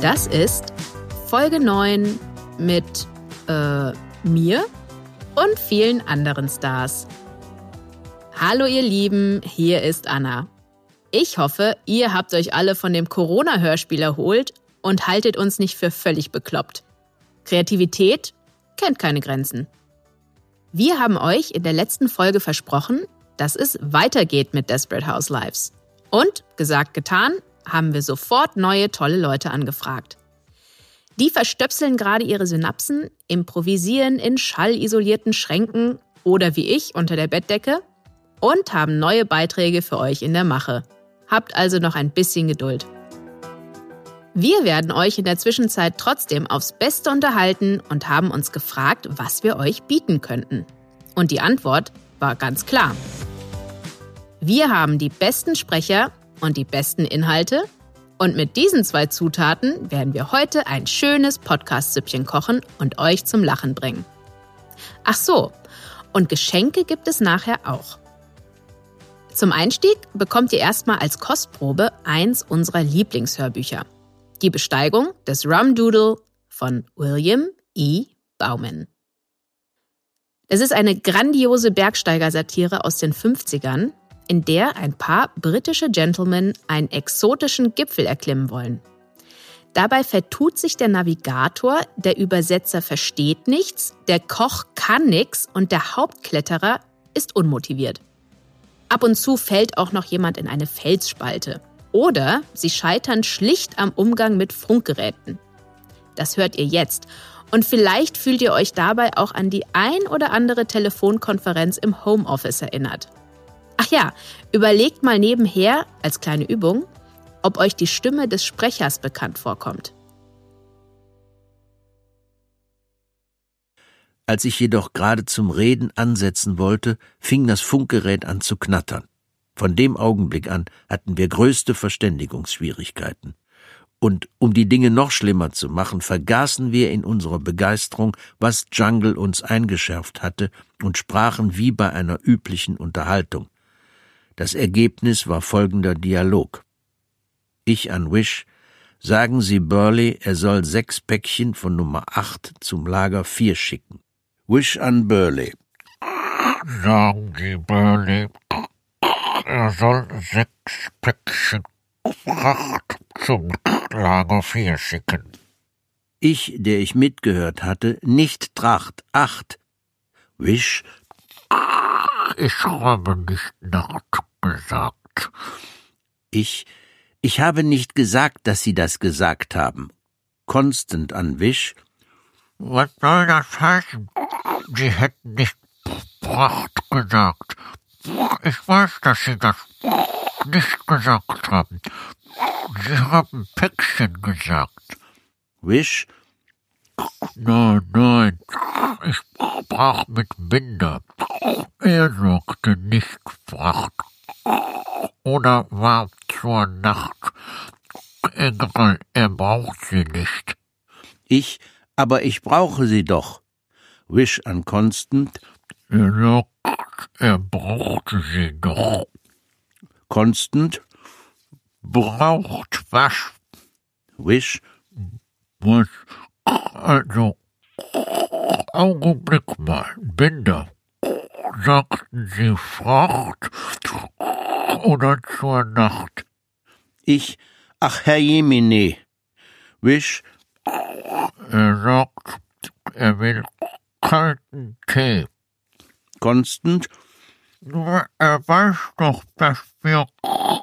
Das ist Folge 9 mit äh, mir und vielen anderen Stars. Hallo ihr Lieben, hier ist Anna. Ich hoffe, ihr habt euch alle von dem Corona-Hörspiel erholt und haltet uns nicht für völlig bekloppt. Kreativität kennt keine Grenzen. Wir haben euch in der letzten Folge versprochen, dass es weitergeht mit Desperate Housewives. Und, gesagt, getan, haben wir sofort neue tolle Leute angefragt. Die verstöpseln gerade ihre Synapsen, improvisieren in schallisolierten Schränken oder wie ich unter der Bettdecke und haben neue Beiträge für euch in der Mache. Habt also noch ein bisschen Geduld. Wir werden euch in der Zwischenzeit trotzdem aufs Beste unterhalten und haben uns gefragt, was wir euch bieten könnten. Und die Antwort war ganz klar. Wir haben die besten Sprecher und die besten Inhalte. Und mit diesen zwei Zutaten werden wir heute ein schönes Podcast-Süppchen kochen und euch zum Lachen bringen. Ach so, und Geschenke gibt es nachher auch. Zum Einstieg bekommt ihr erstmal als Kostprobe eins unserer Lieblingshörbücher. Die Besteigung des Rum Doodle von William E. Bauman. Es ist eine grandiose Bergsteigersatire aus den 50ern, in der ein paar britische Gentlemen einen exotischen Gipfel erklimmen wollen. Dabei vertut sich der Navigator, der Übersetzer versteht nichts, der Koch kann nichts und der Hauptkletterer ist unmotiviert. Ab und zu fällt auch noch jemand in eine Felsspalte. Oder sie scheitern schlicht am Umgang mit Funkgeräten. Das hört ihr jetzt. Und vielleicht fühlt ihr euch dabei auch an die ein oder andere Telefonkonferenz im Homeoffice erinnert. Ach ja, überlegt mal nebenher, als kleine Übung, ob euch die Stimme des Sprechers bekannt vorkommt. Als ich jedoch gerade zum Reden ansetzen wollte, fing das Funkgerät an zu knattern. Von dem Augenblick an hatten wir größte Verständigungsschwierigkeiten. Und um die Dinge noch schlimmer zu machen, vergaßen wir in unserer Begeisterung, was Jungle uns eingeschärft hatte, und sprachen wie bei einer üblichen Unterhaltung. Das Ergebnis war folgender Dialog. Ich an Wish, sagen Sie Burley, er soll sechs Päckchen von Nummer acht zum Lager vier schicken. Wish an Burley. Sagen Sie Burley, er soll sechs Päckchen Fracht zum Lager vier schicken. Ich, der ich mitgehört hatte, nicht Tracht, acht. Wish. Ich habe nicht Nacht gesagt. Ich, ich habe nicht gesagt, dass Sie das gesagt haben. Constant an Wish. Was soll das heißen? Sie hätten nicht Pracht gesagt. Ich weiß, dass Sie das nicht gesagt haben. Sie haben Päckchen gesagt. Wish. Nein, nein, ich sprach mit Binder. Er sagte nicht Fracht. Oder war zur Nacht. Egal, er braucht sie nicht. Ich, aber ich brauche sie doch. Wish an Constant. Er sagt, er brauchte sie doch. Constant. Braucht was? Wish. Was? Also, Augenblick mal, Binder. Sagten Sie Fracht oder zur Nacht? Ich, ach Herr Jemine. Wish. Er sagt, er will kalten Tee. Constant. Nur er weiß doch, dass wir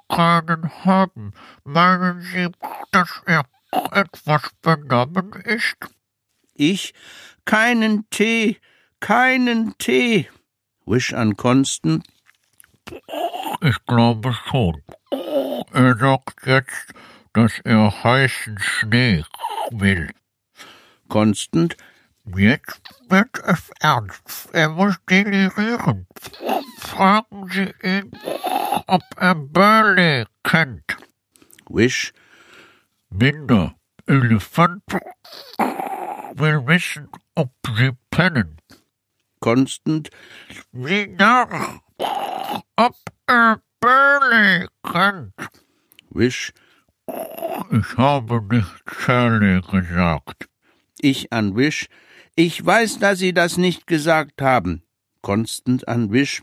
keinen haben. Meinen Sie, dass er etwas benommen ist? Ich, keinen Tee, keinen Tee. Wish an Constant. Ich glaube schon. Er sagt jetzt, dass er heißen Schnee will. Constant, Jetzt wird es ernst. Er muss delirieren. Fragen Sie ihn, ob er Burley kennt. Wish, Minder. Elefant will wissen, ob Sie pennen. Constant, Wie nach, ob er Burley kennt. Wish, Ich habe nicht Charlie gesagt. ich an Wish. Ich weiß, dass Sie das nicht gesagt haben. Constant an Wish,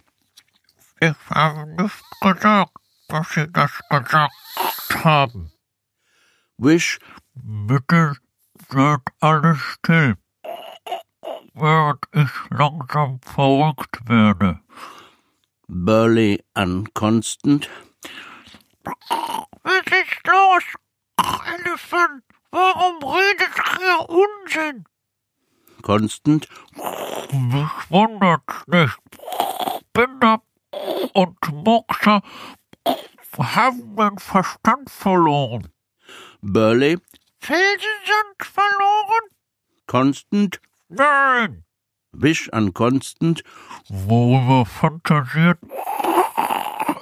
Ich habe nicht gesagt, dass Sie das gesagt haben. Wish, Bitte seid alle still, während ich langsam verrückt werde. Burley an Constant, Was ist los? Elefant, warum redet ihr Unsinn? Constant, Mich wundert's nicht. Binder und Moxer haben den Verstand verloren. Burley, Felsen sind verloren? Constant, Nein. Wish an Constant, Worüber fantasiert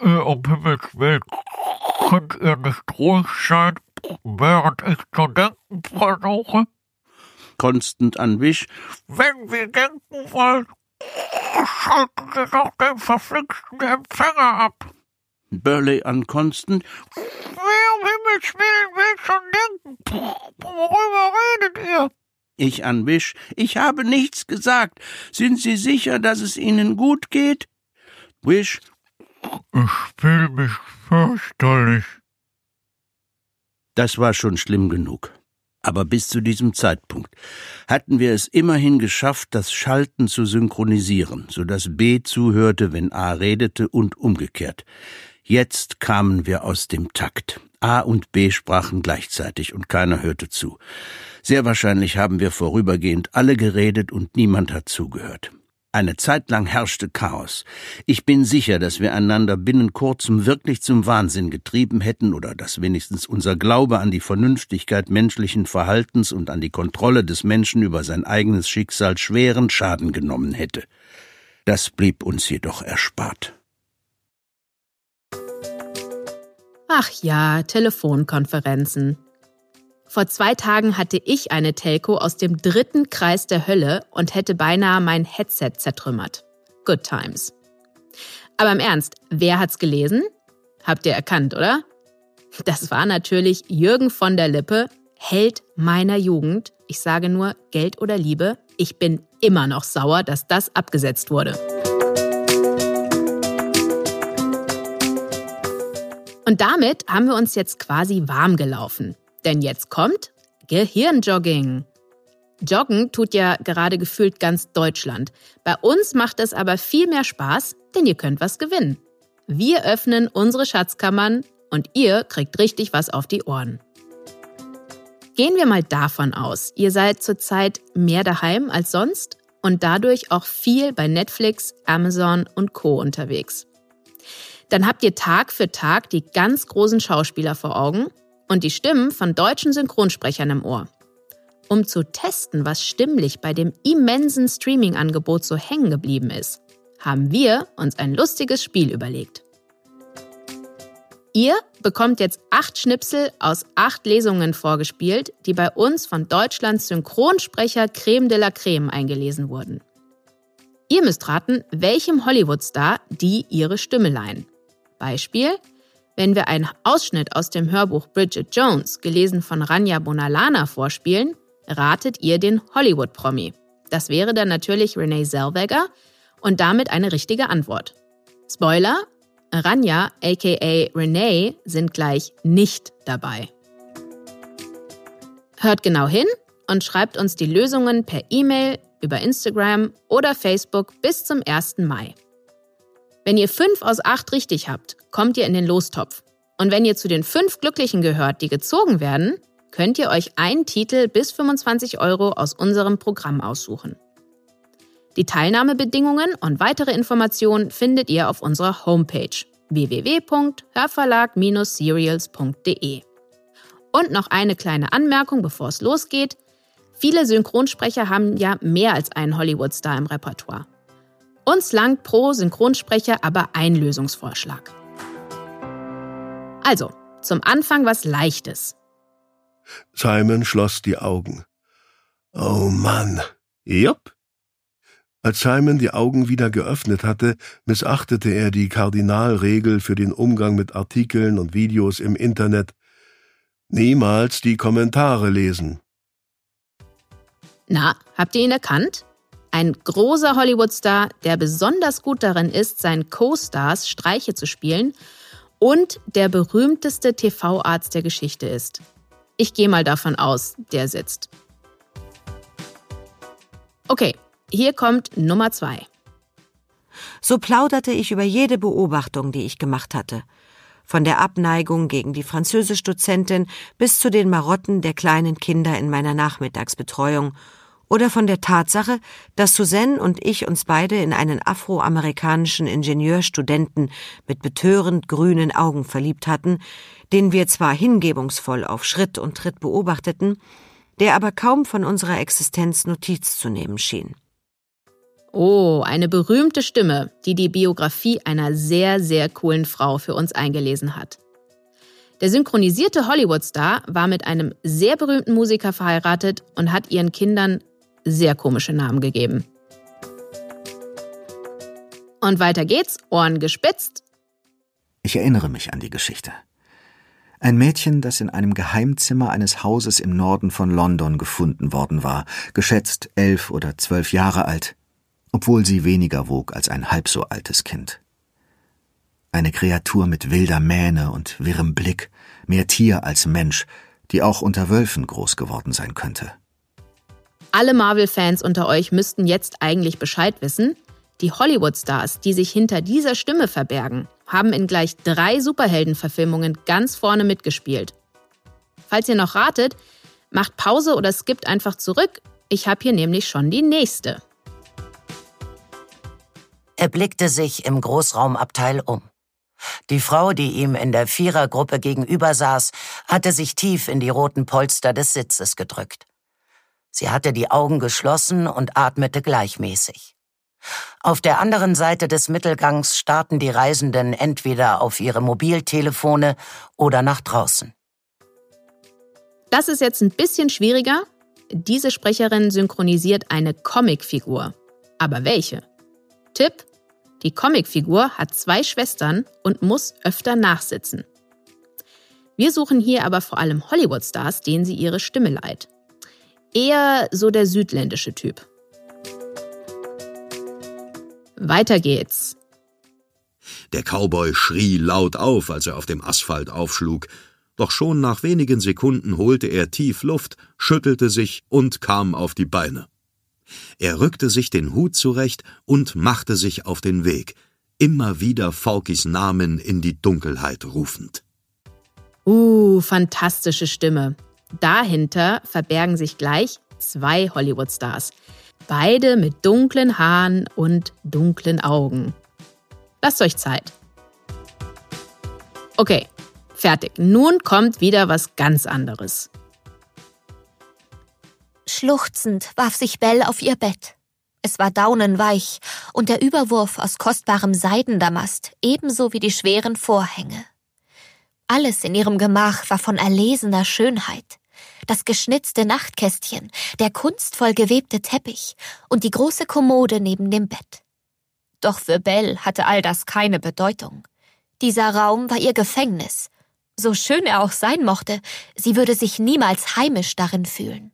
ihr um Himmels Willen? Könnt ihr nicht ruhig sein, während ich zu denken versuche? Constant an Wish, Wenn wir denken wollen, schalten Sie doch den verflixten Empfänger ab. Burley an Constant, Wer um Himmels Willen will schon denken? Worüber redet ihr? Ich an Wish. Ich habe nichts gesagt. Sind Sie sicher, dass es Ihnen gut geht? Wish, Ich fühle mich fürchterlich. Das war schon schlimm genug. Aber bis zu diesem Zeitpunkt hatten wir es immerhin geschafft, das Schalten zu synchronisieren, so dass B zuhörte, wenn A redete und umgekehrt. Jetzt kamen wir aus dem Takt. A und B sprachen gleichzeitig und keiner hörte zu. Sehr wahrscheinlich haben wir vorübergehend alle geredet und niemand hat zugehört. Eine Zeit lang herrschte Chaos. Ich bin sicher, dass wir einander binnen kurzem wirklich zum Wahnsinn getrieben hätten oder dass wenigstens unser Glaube an die Vernünftigkeit menschlichen Verhaltens und an die Kontrolle des Menschen über sein eigenes Schicksal schweren Schaden genommen hätte. Das blieb uns jedoch erspart. Ach ja, Telefonkonferenzen. Vor zwei Tagen hatte ich eine Telco aus dem dritten Kreis der Hölle und hätte beinahe mein Headset zertrümmert. Good times. Aber im Ernst, wer hat's gelesen? Habt ihr erkannt, oder? Das war natürlich Jürgen von der Lippe, Held meiner Jugend. Ich sage nur Geld oder Liebe. Ich bin immer noch sauer, dass das abgesetzt wurde. Und damit haben wir uns jetzt quasi warm gelaufen. Denn jetzt kommt Gehirnjogging. Joggen tut ja gerade gefühlt ganz Deutschland. Bei uns macht es aber viel mehr Spaß, denn ihr könnt was gewinnen. Wir öffnen unsere Schatzkammern und ihr kriegt richtig was auf die Ohren. Gehen wir mal davon aus, ihr seid zurzeit mehr daheim als sonst und dadurch auch viel bei Netflix, Amazon und Co unterwegs. Dann habt ihr Tag für Tag die ganz großen Schauspieler vor Augen und die Stimmen von deutschen Synchronsprechern im Ohr. Um zu testen, was stimmlich bei dem immensen Streaming-Angebot so hängen geblieben ist, haben wir uns ein lustiges Spiel überlegt. Ihr bekommt jetzt acht Schnipsel aus acht Lesungen vorgespielt, die bei uns von Deutschlands Synchronsprecher Creme de la Creme eingelesen wurden. Ihr müsst raten, welchem Hollywood-Star die ihre Stimme leihen. Beispiel, wenn wir einen Ausschnitt aus dem Hörbuch Bridget Jones, gelesen von Rania Bonalana, vorspielen, ratet ihr den Hollywood-Promi. Das wäre dann natürlich Renee Zellweger und damit eine richtige Antwort. Spoiler, Rania aka Renee sind gleich nicht dabei. Hört genau hin und schreibt uns die Lösungen per E-Mail, über Instagram oder Facebook bis zum 1. Mai. Wenn ihr 5 aus 8 richtig habt, kommt ihr in den Lostopf. Und wenn ihr zu den 5 Glücklichen gehört, die gezogen werden, könnt ihr euch einen Titel bis 25 Euro aus unserem Programm aussuchen. Die Teilnahmebedingungen und weitere Informationen findet ihr auf unserer Homepage www.hörverlag-serials.de. Und noch eine kleine Anmerkung, bevor es losgeht. Viele Synchronsprecher haben ja mehr als einen Hollywood-Star im Repertoire. Uns langt pro Synchronsprecher aber ein Lösungsvorschlag. Also, zum Anfang was Leichtes. Simon schloss die Augen. Oh Mann. Jupp. Als Simon die Augen wieder geöffnet hatte, missachtete er die Kardinalregel für den Umgang mit Artikeln und Videos im Internet. Niemals die Kommentare lesen. Na, habt ihr ihn erkannt? Ein großer Hollywood-Star, der besonders gut darin ist, seinen Co-Stars Streiche zu spielen und der berühmteste TV-Arzt der Geschichte ist. Ich gehe mal davon aus, der sitzt. Okay, hier kommt Nummer zwei. So plauderte ich über jede Beobachtung, die ich gemacht hatte. Von der Abneigung gegen die Französischdozentin bis zu den Marotten der kleinen Kinder in meiner Nachmittagsbetreuung oder von der Tatsache, dass Suzanne und ich uns beide in einen afroamerikanischen Ingenieurstudenten mit betörend grünen Augen verliebt hatten, den wir zwar hingebungsvoll auf Schritt und Tritt beobachteten, der aber kaum von unserer Existenz Notiz zu nehmen schien. Oh, eine berühmte Stimme, die die Biografie einer sehr, sehr coolen Frau für uns eingelesen hat. Der synchronisierte Hollywood-Star war mit einem sehr berühmten Musiker verheiratet und hat ihren Kindern sehr komische Namen gegeben. Und weiter geht's, Ohren gespitzt. Ich erinnere mich an die Geschichte. Ein Mädchen, das in einem Geheimzimmer eines Hauses im Norden von London gefunden worden war, geschätzt elf oder zwölf Jahre alt, obwohl sie weniger wog als ein halb so altes Kind. Eine Kreatur mit wilder Mähne und wirrem Blick, mehr Tier als Mensch, die auch unter Wölfen groß geworden sein könnte. Alle Marvel-Fans unter euch müssten jetzt eigentlich Bescheid wissen. Die Hollywood-Stars, die sich hinter dieser Stimme verbergen, haben in gleich drei Superhelden-Verfilmungen ganz vorne mitgespielt. Falls ihr noch ratet, macht Pause oder skippt einfach zurück. Ich habe hier nämlich schon die nächste. Er blickte sich im Großraumabteil um. Die Frau, die ihm in der Vierergruppe gegenüber saß, hatte sich tief in die roten Polster des Sitzes gedrückt. Sie hatte die Augen geschlossen und atmete gleichmäßig. Auf der anderen Seite des Mittelgangs starrten die Reisenden entweder auf ihre Mobiltelefone oder nach draußen. Das ist jetzt ein bisschen schwieriger. Diese Sprecherin synchronisiert eine Comicfigur. Aber welche? Tipp: die Comicfigur hat zwei Schwestern und muss öfter nachsitzen. Wir suchen hier aber vor allem Hollywood-Stars, denen sie ihre Stimme leiht. Eher so der südländische Typ. Weiter geht's. Der Cowboy schrie laut auf, als er auf dem Asphalt aufschlug, doch schon nach wenigen Sekunden holte er tief Luft, schüttelte sich und kam auf die Beine. Er rückte sich den Hut zurecht und machte sich auf den Weg, immer wieder Falkis Namen in die Dunkelheit rufend. Uh, fantastische Stimme. Dahinter verbergen sich gleich zwei Hollywood-Stars. Beide mit dunklen Haaren und dunklen Augen. Lasst euch Zeit. Okay, fertig. Nun kommt wieder was ganz anderes. Schluchzend warf sich Belle auf ihr Bett. Es war daunenweich und der Überwurf aus kostbarem Seidendamast ebenso wie die schweren Vorhänge. Alles in ihrem Gemach war von erlesener Schönheit. Das geschnitzte Nachtkästchen, der kunstvoll gewebte Teppich und die große Kommode neben dem Bett. Doch für Belle hatte all das keine Bedeutung. Dieser Raum war ihr Gefängnis. So schön er auch sein mochte, sie würde sich niemals heimisch darin fühlen.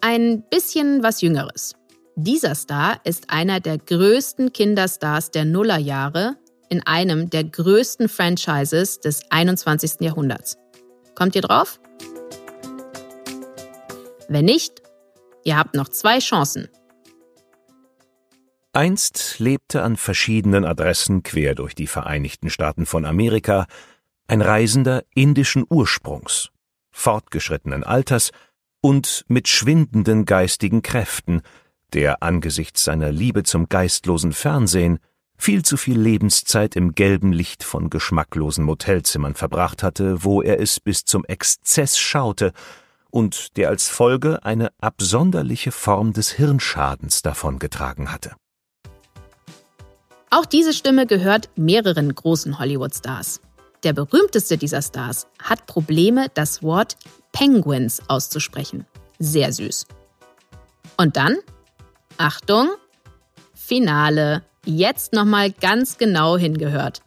Ein bisschen was Jüngeres. Dieser Star ist einer der größten Kinderstars der Nullerjahre in einem der größten Franchises des 21. Jahrhunderts. Kommt ihr drauf? Wenn nicht, ihr habt noch zwei Chancen. Einst lebte an verschiedenen Adressen quer durch die Vereinigten Staaten von Amerika ein Reisender indischen Ursprungs, fortgeschrittenen Alters und mit schwindenden geistigen Kräften, der angesichts seiner Liebe zum geistlosen Fernsehen viel zu viel Lebenszeit im gelben Licht von geschmacklosen Motelzimmern verbracht hatte, wo er es bis zum Exzess schaute und der als Folge eine absonderliche Form des Hirnschadens davongetragen hatte. Auch diese Stimme gehört mehreren großen Hollywood-Stars. Der berühmteste dieser Stars hat Probleme, das Wort Penguins auszusprechen. Sehr süß. Und dann, Achtung, Finale. Jetzt nochmal ganz genau hingehört.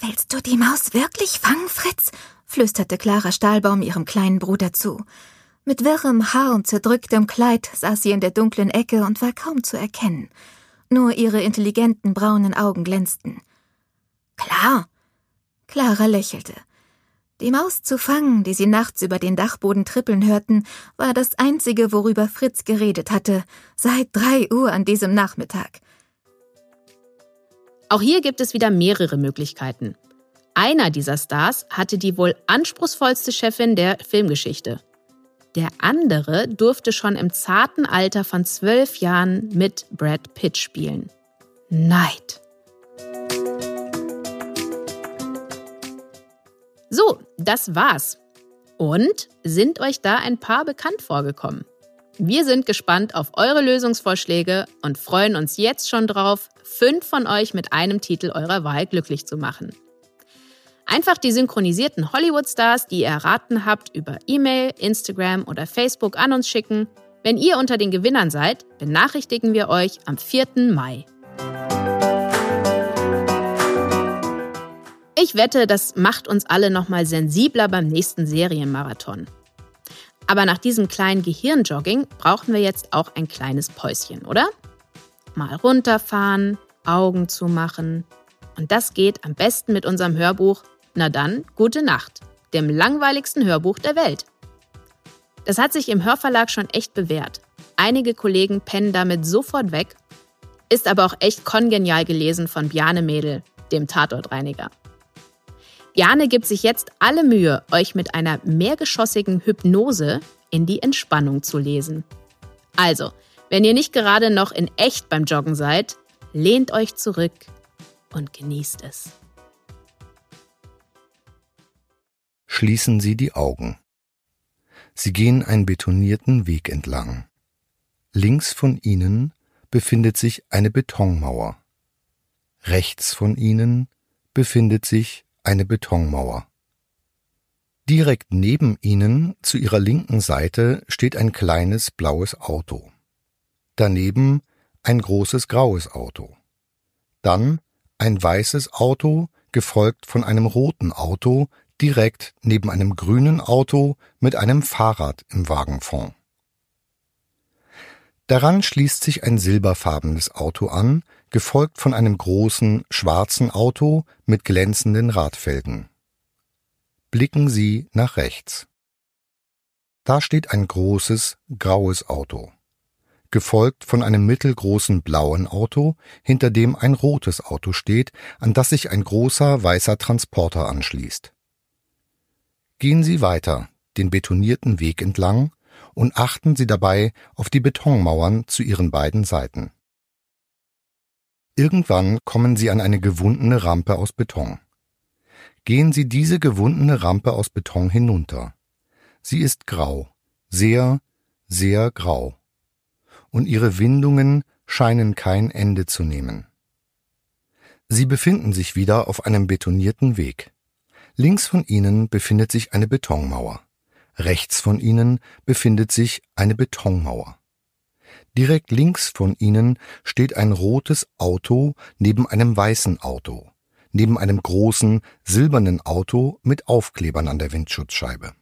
Willst du die Maus wirklich fangen, Fritz? flüsterte Clara Stahlbaum ihrem kleinen Bruder zu. Mit wirrem Haar und zerdrücktem Kleid saß sie in der dunklen Ecke und war kaum zu erkennen. Nur ihre intelligenten braunen Augen glänzten. Klar. Clara lächelte. Die Maus zu fangen, die sie nachts über den Dachboden trippeln hörten, war das einzige, worüber Fritz geredet hatte, seit drei Uhr an diesem Nachmittag. Auch hier gibt es wieder mehrere Möglichkeiten. Einer dieser Stars hatte die wohl anspruchsvollste Chefin der Filmgeschichte. Der andere durfte schon im zarten Alter von zwölf Jahren mit Brad Pitt spielen. Neid. So, das war's. Und sind euch da ein paar bekannt vorgekommen? Wir sind gespannt auf eure Lösungsvorschläge und freuen uns jetzt schon drauf, fünf von euch mit einem Titel eurer Wahl glücklich zu machen. Einfach die synchronisierten Hollywood-Stars, die ihr erraten habt, über E-Mail, Instagram oder Facebook an uns schicken. Wenn ihr unter den Gewinnern seid, benachrichtigen wir euch am 4. Mai. Ich wette, das macht uns alle nochmal sensibler beim nächsten Serienmarathon. Aber nach diesem kleinen Gehirnjogging brauchen wir jetzt auch ein kleines Päuschen, oder? Mal runterfahren, Augen zumachen. Und das geht am besten mit unserem Hörbuch Na dann, gute Nacht, dem langweiligsten Hörbuch der Welt. Das hat sich im Hörverlag schon echt bewährt. Einige Kollegen pennen damit sofort weg, ist aber auch echt kongenial gelesen von Bjane Mädel, dem Tatortreiniger. Jane gibt sich jetzt alle Mühe, euch mit einer mehrgeschossigen Hypnose in die Entspannung zu lesen. Also, wenn ihr nicht gerade noch in echt beim Joggen seid, lehnt euch zurück und genießt es. Schließen Sie die Augen. Sie gehen einen betonierten Weg entlang. Links von Ihnen befindet sich eine Betonmauer. Rechts von Ihnen befindet sich eine Betonmauer. Direkt neben ihnen, zu ihrer linken Seite, steht ein kleines blaues Auto. Daneben ein großes graues Auto. Dann ein weißes Auto, gefolgt von einem roten Auto, direkt neben einem grünen Auto mit einem Fahrrad im Wagenfond. Daran schließt sich ein silberfarbenes Auto an, gefolgt von einem großen, schwarzen Auto mit glänzenden Radfelgen. Blicken Sie nach rechts. Da steht ein großes, graues Auto, gefolgt von einem mittelgroßen blauen Auto, hinter dem ein rotes Auto steht, an das sich ein großer weißer Transporter anschließt. Gehen Sie weiter, den betonierten Weg entlang, und achten Sie dabei auf die Betonmauern zu Ihren beiden Seiten. Irgendwann kommen Sie an eine gewundene Rampe aus Beton. Gehen Sie diese gewundene Rampe aus Beton hinunter. Sie ist grau, sehr, sehr grau. Und ihre Windungen scheinen kein Ende zu nehmen. Sie befinden sich wieder auf einem betonierten Weg. Links von ihnen befindet sich eine Betonmauer. Rechts von ihnen befindet sich eine Betonmauer. Direkt links von ihnen steht ein rotes Auto neben einem weißen Auto, neben einem großen silbernen Auto mit Aufklebern an der Windschutzscheibe.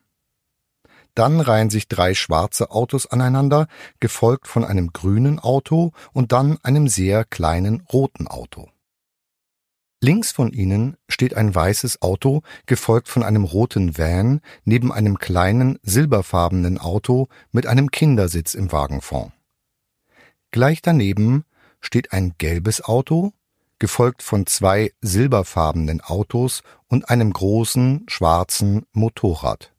Dann reihen sich drei schwarze Autos aneinander, gefolgt von einem grünen Auto und dann einem sehr kleinen roten Auto. Links von ihnen steht ein weißes Auto, gefolgt von einem roten Van, neben einem kleinen silberfarbenen Auto mit einem Kindersitz im Wagenfond. Gleich daneben steht ein gelbes Auto, gefolgt von zwei silberfarbenen Autos und einem großen schwarzen Motorrad.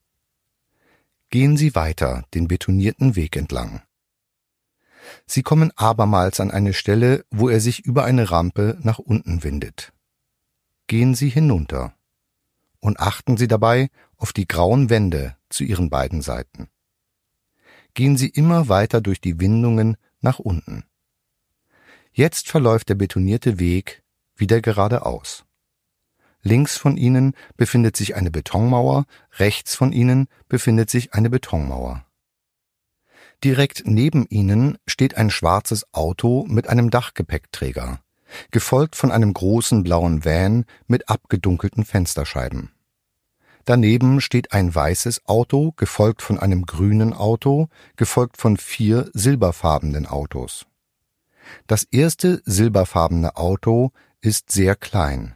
Gehen Sie weiter den betonierten Weg entlang. Sie kommen abermals an eine Stelle, wo er sich über eine Rampe nach unten windet. Gehen Sie hinunter und achten Sie dabei auf die grauen Wände zu Ihren beiden Seiten. Gehen Sie immer weiter durch die Windungen nach unten. Jetzt verläuft der betonierte Weg wieder geradeaus. Links von Ihnen befindet sich eine Betonmauer, rechts von Ihnen befindet sich eine Betonmauer. Direkt neben Ihnen steht ein schwarzes Auto mit einem Dachgepäckträger, gefolgt von einem großen blauen Van mit abgedunkelten Fensterscheiben. Daneben steht ein weißes Auto, gefolgt von einem grünen Auto, gefolgt von vier silberfarbenen Autos. Das erste silberfarbene Auto ist sehr klein.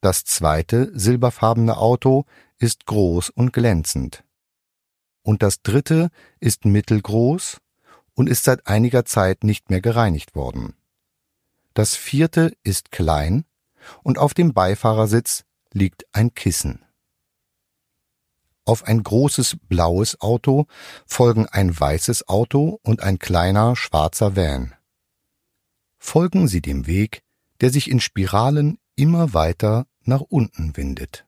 Das zweite silberfarbene Auto ist groß und glänzend. Und das dritte ist mittelgroß und ist seit einiger Zeit nicht mehr gereinigt worden. Das vierte ist klein und auf dem Beifahrersitz liegt ein Kissen. Auf ein großes blaues Auto folgen ein weißes Auto und ein kleiner schwarzer Van. Folgen Sie dem Weg, der sich in Spiralen immer weiter nach unten windet.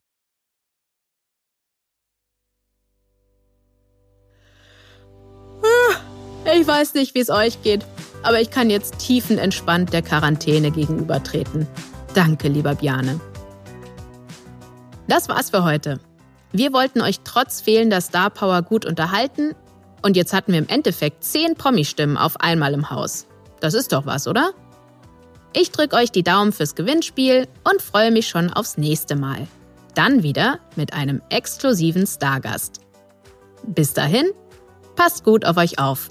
Ich weiß nicht, wie es euch geht, aber ich kann jetzt tiefenentspannt der Quarantäne gegenübertreten. Danke, lieber Bjane. Das war's für heute. Wir wollten euch trotz fehlender Star Power gut unterhalten und jetzt hatten wir im Endeffekt zehn Promi-Stimmen auf einmal im Haus. Das ist doch was, oder? Ich drücke euch die Daumen fürs Gewinnspiel und freue mich schon aufs nächste Mal. Dann wieder mit einem exklusiven Stargast. Bis dahin, passt gut auf euch auf.